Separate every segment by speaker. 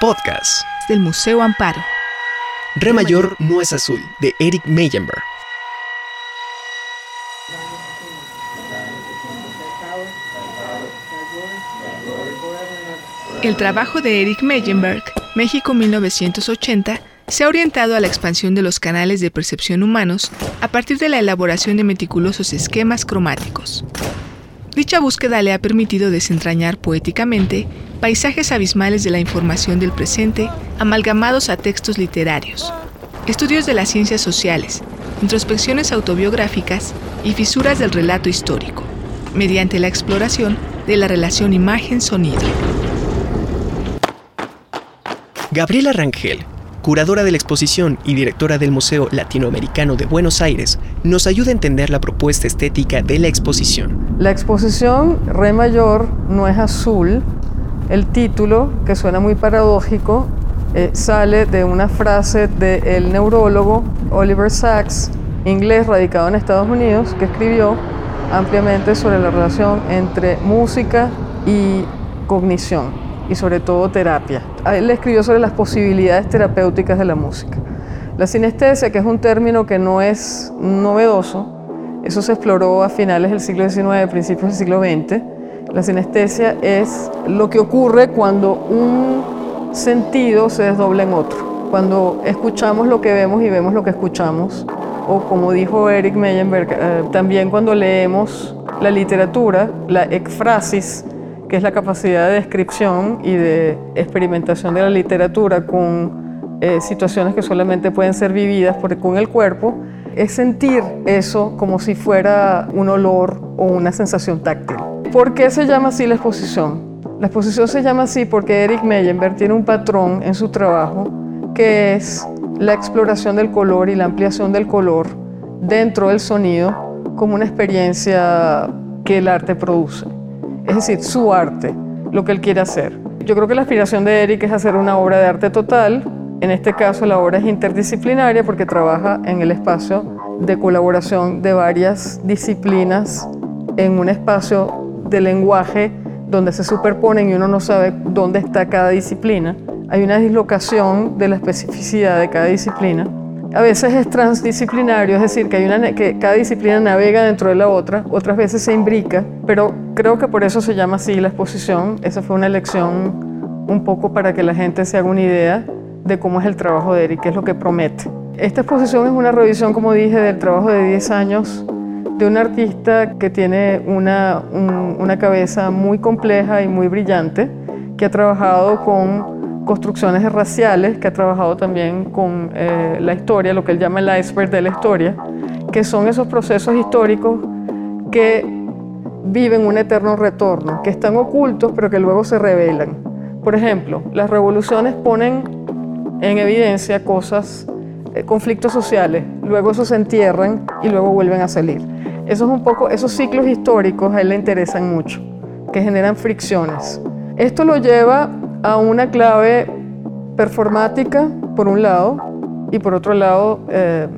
Speaker 1: Podcast
Speaker 2: del Museo Amparo.
Speaker 1: Re mayor no es azul, de Eric Meyenberg.
Speaker 2: El trabajo de Eric Meyenberg, México 1980, se ha orientado a la expansión de los canales de percepción humanos a partir de la elaboración de meticulosos esquemas cromáticos. Dicha búsqueda le ha permitido desentrañar poéticamente paisajes abismales de la información del presente amalgamados a textos literarios, estudios de las ciencias sociales, introspecciones autobiográficas y fisuras del relato histórico, mediante la exploración de la relación imagen-sonido.
Speaker 1: Gabriela Rangel curadora de la exposición y directora del Museo Latinoamericano de Buenos Aires, nos ayuda a entender la propuesta estética de la exposición.
Speaker 3: La exposición Re mayor no es azul. El título, que suena muy paradójico, eh, sale de una frase del neurólogo Oliver Sacks, inglés radicado en Estados Unidos, que escribió ampliamente sobre la relación entre música y cognición y sobre todo terapia. Él escribió sobre las posibilidades terapéuticas de la música. La sinestesia, que es un término que no es novedoso, eso se exploró a finales del siglo XIX, principios del siglo XX. La sinestesia es lo que ocurre cuando un sentido se desdobla en otro. Cuando escuchamos lo que vemos y vemos lo que escuchamos. O como dijo Eric Meyenberg, eh, también cuando leemos la literatura, la ekphrasis, que es la capacidad de descripción y de experimentación de la literatura con eh, situaciones que solamente pueden ser vividas por, con el cuerpo, es sentir eso como si fuera un olor o una sensación táctil. ¿Por qué se llama así la exposición? La exposición se llama así porque Eric Meyenberg tiene un patrón en su trabajo que es la exploración del color y la ampliación del color dentro del sonido como una experiencia que el arte produce es decir, su arte, lo que él quiere hacer. Yo creo que la aspiración de Eric es hacer una obra de arte total. En este caso la obra es interdisciplinaria porque trabaja en el espacio de colaboración de varias disciplinas en un espacio de lenguaje donde se superponen y uno no sabe dónde está cada disciplina. Hay una dislocación de la especificidad de cada disciplina a veces es transdisciplinario, es decir, que, hay una, que cada disciplina navega dentro de la otra, otras veces se imbrica, pero creo que por eso se llama así la exposición. Esa fue una elección un poco para que la gente se haga una idea de cómo es el trabajo de Eric, qué es lo que promete. Esta exposición es una revisión, como dije, del trabajo de 10 años de un artista que tiene una, una cabeza muy compleja y muy brillante, que ha trabajado con construcciones raciales, que ha trabajado también con eh, la historia, lo que él llama el iceberg de la historia, que son esos procesos históricos que viven un eterno retorno, que están ocultos pero que luego se revelan. Por ejemplo, las revoluciones ponen en evidencia cosas, eh, conflictos sociales, luego esos se entierran y luego vuelven a salir. Esos, un poco, esos ciclos históricos a él le interesan mucho, que generan fricciones. Esto lo lleva a una clave performática, por un lado, y por otro lado, eh,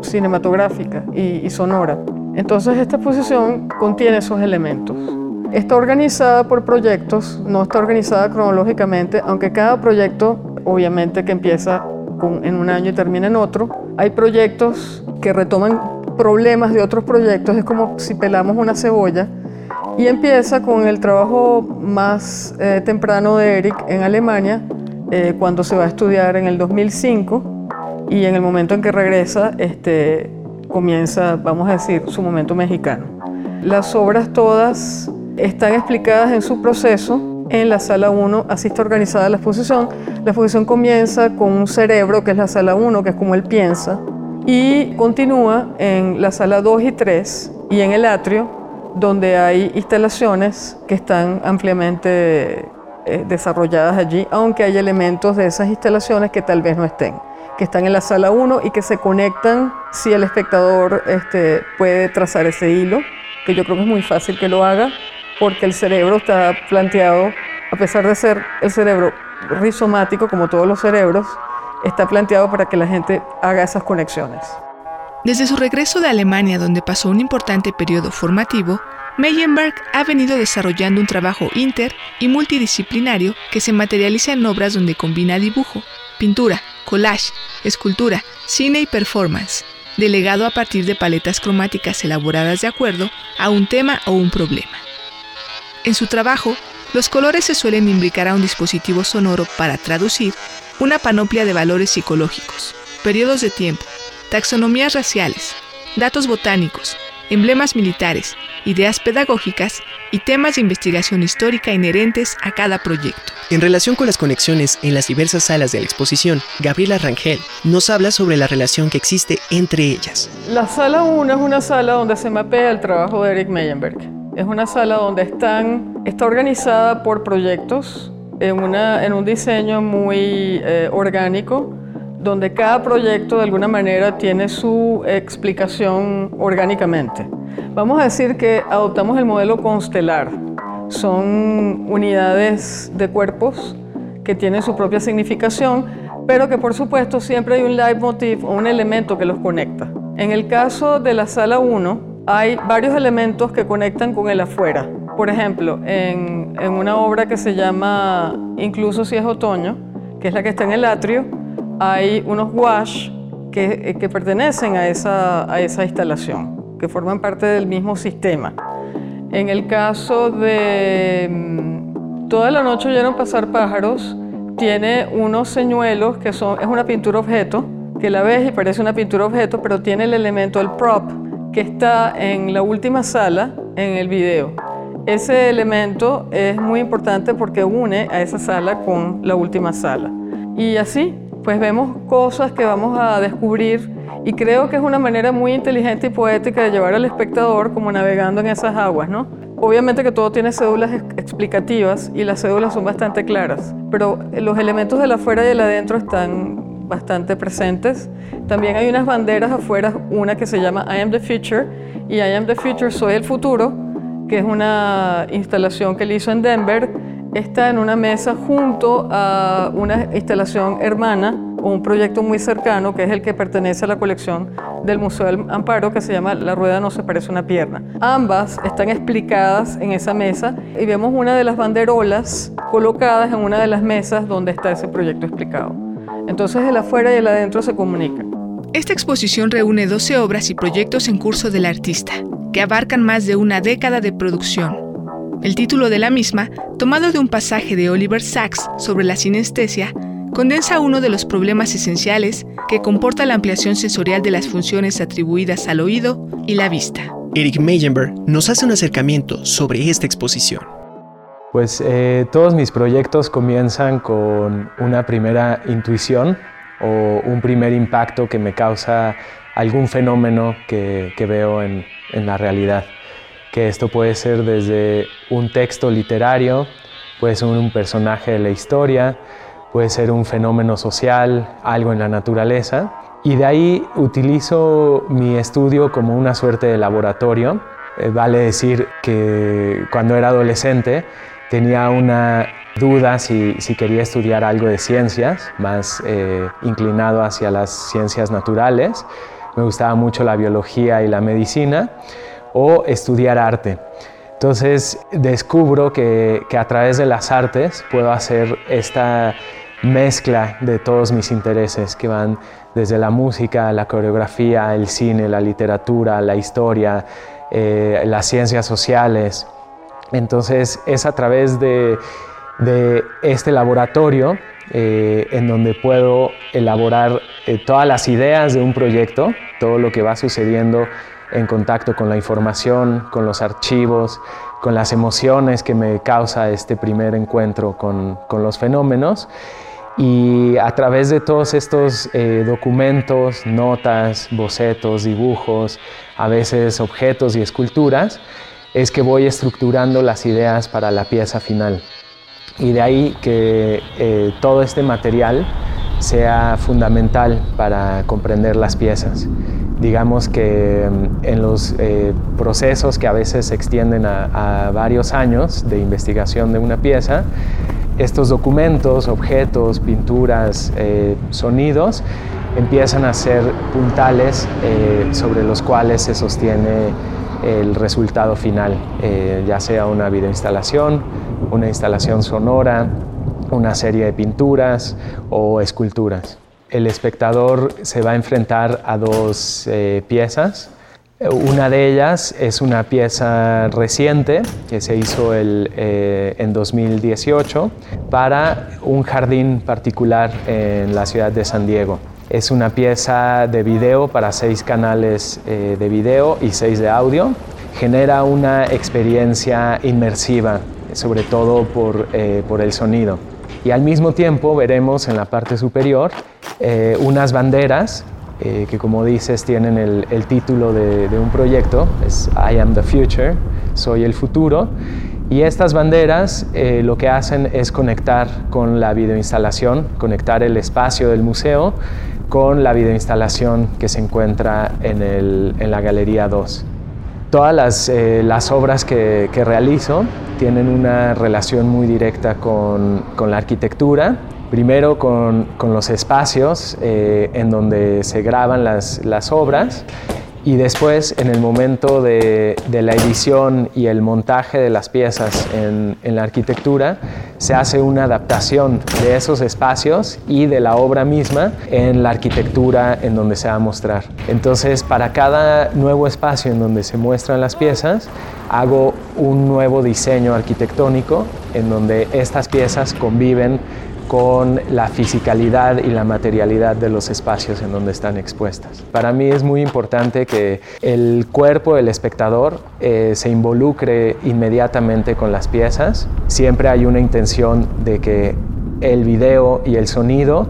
Speaker 3: cinematográfica y, sonora. Entonces esta exposición contiene esos elementos. Está organizada por proyectos, no está organizada cronológicamente, aunque cada proyecto, obviamente que empieza en un año y termina en otro, hay proyectos que retoman problemas de otros proyectos, es como si pelamos una cebolla y empieza con el trabajo más eh, temprano de Eric en Alemania, eh, cuando se va a estudiar en el 2005 y en el momento en que regresa, este, comienza, vamos a decir, su momento mexicano. Las obras todas están explicadas en su proceso. En la sala 1 así está organizada la exposición. La exposición comienza con un cerebro, que es la sala 1, que es como él piensa, y continúa en la sala 2 y 3 y en el atrio, donde hay instalaciones que están ampliamente eh, desarrolladas allí, aunque hay elementos de esas instalaciones que tal vez no estén, que están en la sala 1 y que se conectan si el espectador este, puede trazar ese hilo, que yo creo que es muy fácil que lo haga, porque el cerebro está planteado, a pesar de ser el cerebro rizomático, como todos los cerebros, está planteado para que la gente haga esas conexiones.
Speaker 2: Desde su regreso de Alemania, donde pasó un importante periodo formativo, Meyenberg ha venido desarrollando un trabajo inter y multidisciplinario que se materializa en obras donde combina dibujo, pintura, collage, escultura, cine y performance, delegado a partir de paletas cromáticas elaboradas de acuerdo a un tema o un problema. En su trabajo, los colores se suelen imbricar a un dispositivo sonoro para traducir una panoplia de valores psicológicos, periodos de tiempo, taxonomías raciales, datos botánicos, emblemas militares, ideas pedagógicas y temas de investigación histórica inherentes a cada proyecto.
Speaker 1: En relación con las conexiones en las diversas salas de la exposición, Gabriela Rangel nos habla sobre la relación que existe entre ellas.
Speaker 3: La sala 1 es una sala donde se mapea el trabajo de Eric Meyenberg. Es una sala donde están, está organizada por proyectos en, un diseño muy eh, orgánico, donde cada proyecto de alguna manera tiene su explicación orgánicamente. Vamos a decir que adoptamos el modelo constelar. Son unidades de cuerpos que tienen su propia significación, pero que por supuesto siempre hay un leitmotiv o un elemento que los conecta. En el caso de la sala 1, hay varios elementos que conectan con el afuera. Por ejemplo, en, en una obra que se llama Incluso si es otoño, que es la que está en el atrio, hay unos wash que, que pertenecen a esa, a esa instalación, que forman parte del mismo sistema. En el caso de mm, Toda la noche oyeron pasar pájaros, tiene unos señuelos que son, es una pintura objeto, que la ves y parece una pintura objeto, pero tiene el elemento, el prop, que está en la última sala en el video. Ese elemento es muy importante porque une a esa sala con la última sala. Y así, pues vemos cosas que vamos a descubrir y creo que es una manera muy inteligente y poética de llevar al espectador como navegando en esas aguas, ¿no? Obviamente que todo tiene cédulas explicativas y las cédulas son bastante claras, pero los elementos de la afuera y del adentro están bastante presentes. También hay unas banderas afuera, una que se llama I am the future y I am the future, soy el futuro, que es una instalación que él hizo en Denver está en una mesa junto a una instalación hermana un proyecto muy cercano que es el que pertenece a la colección del Museo del Amparo que se llama La rueda no se parece una pierna. Ambas están explicadas en esa mesa y vemos una de las banderolas colocadas en una de las mesas donde está ese proyecto explicado. Entonces el afuera y el adentro se comunican.
Speaker 2: Esta exposición reúne 12 obras y proyectos en curso del artista, que abarcan más de una década de producción el título de la misma, tomado de un pasaje de Oliver Sacks sobre la sinestesia, condensa uno de los problemas esenciales que comporta la ampliación sensorial de las funciones atribuidas al oído y la vista.
Speaker 1: Eric Meyenberg nos hace un acercamiento sobre esta exposición.
Speaker 4: Pues eh, todos mis proyectos comienzan con una primera intuición o un primer impacto que me causa algún fenómeno que, veo en la realidad que esto puede ser desde un texto literario, puede ser un personaje de la historia, puede ser un fenómeno social, algo en la naturaleza. Y de ahí utilizo mi estudio como una suerte de laboratorio. Eh, vale decir que cuando era adolescente tenía una duda si, quería estudiar algo de ciencias, más eh, inclinado hacia las ciencias naturales. Me gustaba mucho la biología y la medicina o estudiar arte. Entonces descubro que, a través de las artes puedo hacer esta mezcla de todos mis intereses que van desde la música, la coreografía, el cine, la literatura, la historia, eh, las ciencias sociales. Entonces es a través de, este laboratorio eh, en donde puedo elaborar eh, todas las ideas de un proyecto, todo lo que va sucediendo en contacto con la información, con los archivos, con las emociones que me causa este primer encuentro con, los fenómenos. Y a través de todos estos eh, documentos, notas, bocetos, dibujos, a veces objetos y esculturas, es que voy estructurando las ideas para la pieza final. Y de ahí que eh, todo este material sea fundamental para comprender las piezas. Digamos que mm, en los eh, procesos que a veces se extienden a, varios años de investigación de una pieza, estos documentos, objetos, pinturas, eh, sonidos, empiezan a ser puntales sobre los cuales se sostiene el resultado final, ya sea una videoinstalación, una instalación sonora, una serie de pinturas o esculturas. El espectador se va a enfrentar a dos eh, piezas. Una de ellas es una pieza reciente que se hizo eh, en 2018 para un jardín particular en la ciudad de San Diego. Es una pieza de video para seis canales eh, de video y seis de audio. Genera una experiencia inmersiva, sobre todo por, eh, por el sonido. Y al mismo tiempo veremos en la parte superior eh, unas banderas que como dices tienen el, el título de, un proyecto, es I am the future, soy el futuro, y estas banderas eh, lo que hacen es conectar con la videoinstalación, conectar el espacio del museo con la videoinstalación que se encuentra en, el, en la Galería 2. Todas las, eh, obras que, realizo tienen una relación muy directa con, la arquitectura, primero con, los espacios eh, en donde se graban las obras y después en el momento de, la edición y el montaje de las piezas en, la arquitectura se hace una adaptación de esos espacios y de la obra misma en la arquitectura en donde se va a mostrar. Entonces para cada nuevo espacio en donde se muestran las piezas hago un nuevo diseño arquitectónico en donde estas piezas conviven con la fisicalidad y la materialidad de los espacios en donde están expuestas. Para mí es muy importante que el cuerpo del espectador eh, se involucre inmediatamente con las piezas. Siempre hay una intención de que el video y el sonido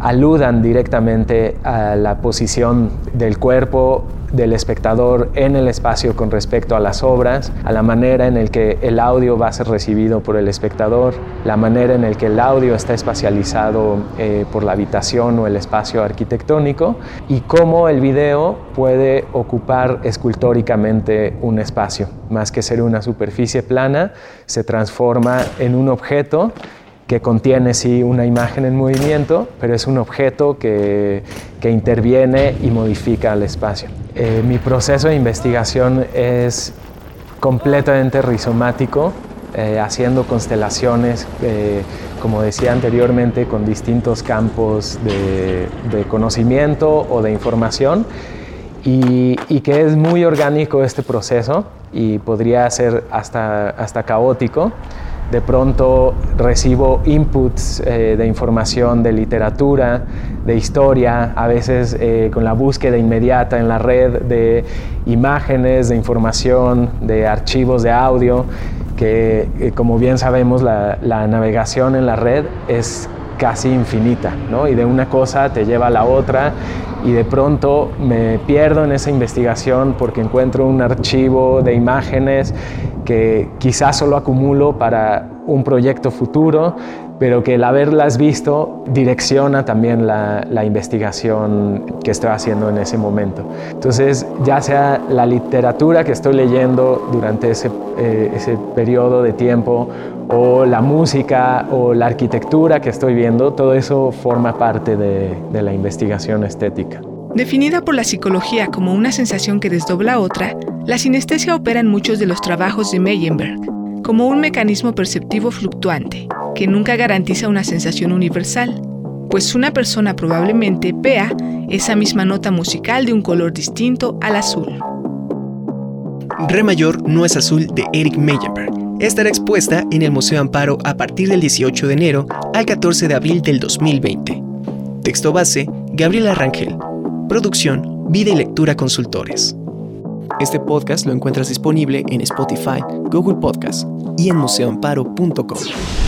Speaker 4: aludan directamente a la posición del cuerpo del espectador en el espacio con respecto a las obras, a la manera en el que el audio va a ser recibido por el espectador, la manera en el que el audio está espacializado eh, por la habitación o el espacio arquitectónico y cómo el video puede ocupar escultóricamente un espacio. Más que ser una superficie plana, se transforma en un objeto que contiene sí una imagen en movimiento, pero es un objeto que, que interviene y modifica el espacio. Eh, mi proceso de investigación es completamente rizomático, eh, haciendo constelaciones, eh, como decía anteriormente, con distintos campos de, de conocimiento o de información. Y, y, que es muy orgánico este proceso y podría ser hasta, hasta caótico de pronto recibo inputs eh, de información de literatura, de historia, a veces eh, con la búsqueda inmediata en la red de imágenes, de información, de archivos de audio, que eh, como bien sabemos la, la, navegación en la red es casi infinita, ¿no? y de una cosa te lleva a la otra y de pronto me pierdo en esa investigación porque encuentro un archivo de imágenes que quizás solo acumulo para un proyecto futuro, pero que el haberlas visto direcciona también la, investigación que estoy haciendo en ese momento. Entonces, ya sea la literatura que estoy leyendo durante ese, eh, ese periodo de tiempo, o la música, o la arquitectura que estoy viendo, todo eso forma parte de, la investigación estética.
Speaker 2: Definida por la psicología como una sensación que desdobla otra, la sinestesia opera en muchos de los trabajos de Meyenberg, como un mecanismo perceptivo fluctuante, que nunca garantiza una sensación universal, pues una persona probablemente vea esa misma nota musical de un color distinto al azul.
Speaker 1: Re mayor no es azul de Eric Meyenberg. Estará expuesta en el Museo Amparo a partir del 18 de enero al 14 de abril del 2020. Texto base, Gabriela Rangel. Producción, Vida y Lectura Consultores. Este podcast lo encuentras disponible en Spotify, Google Podcast y en museoamparo.com.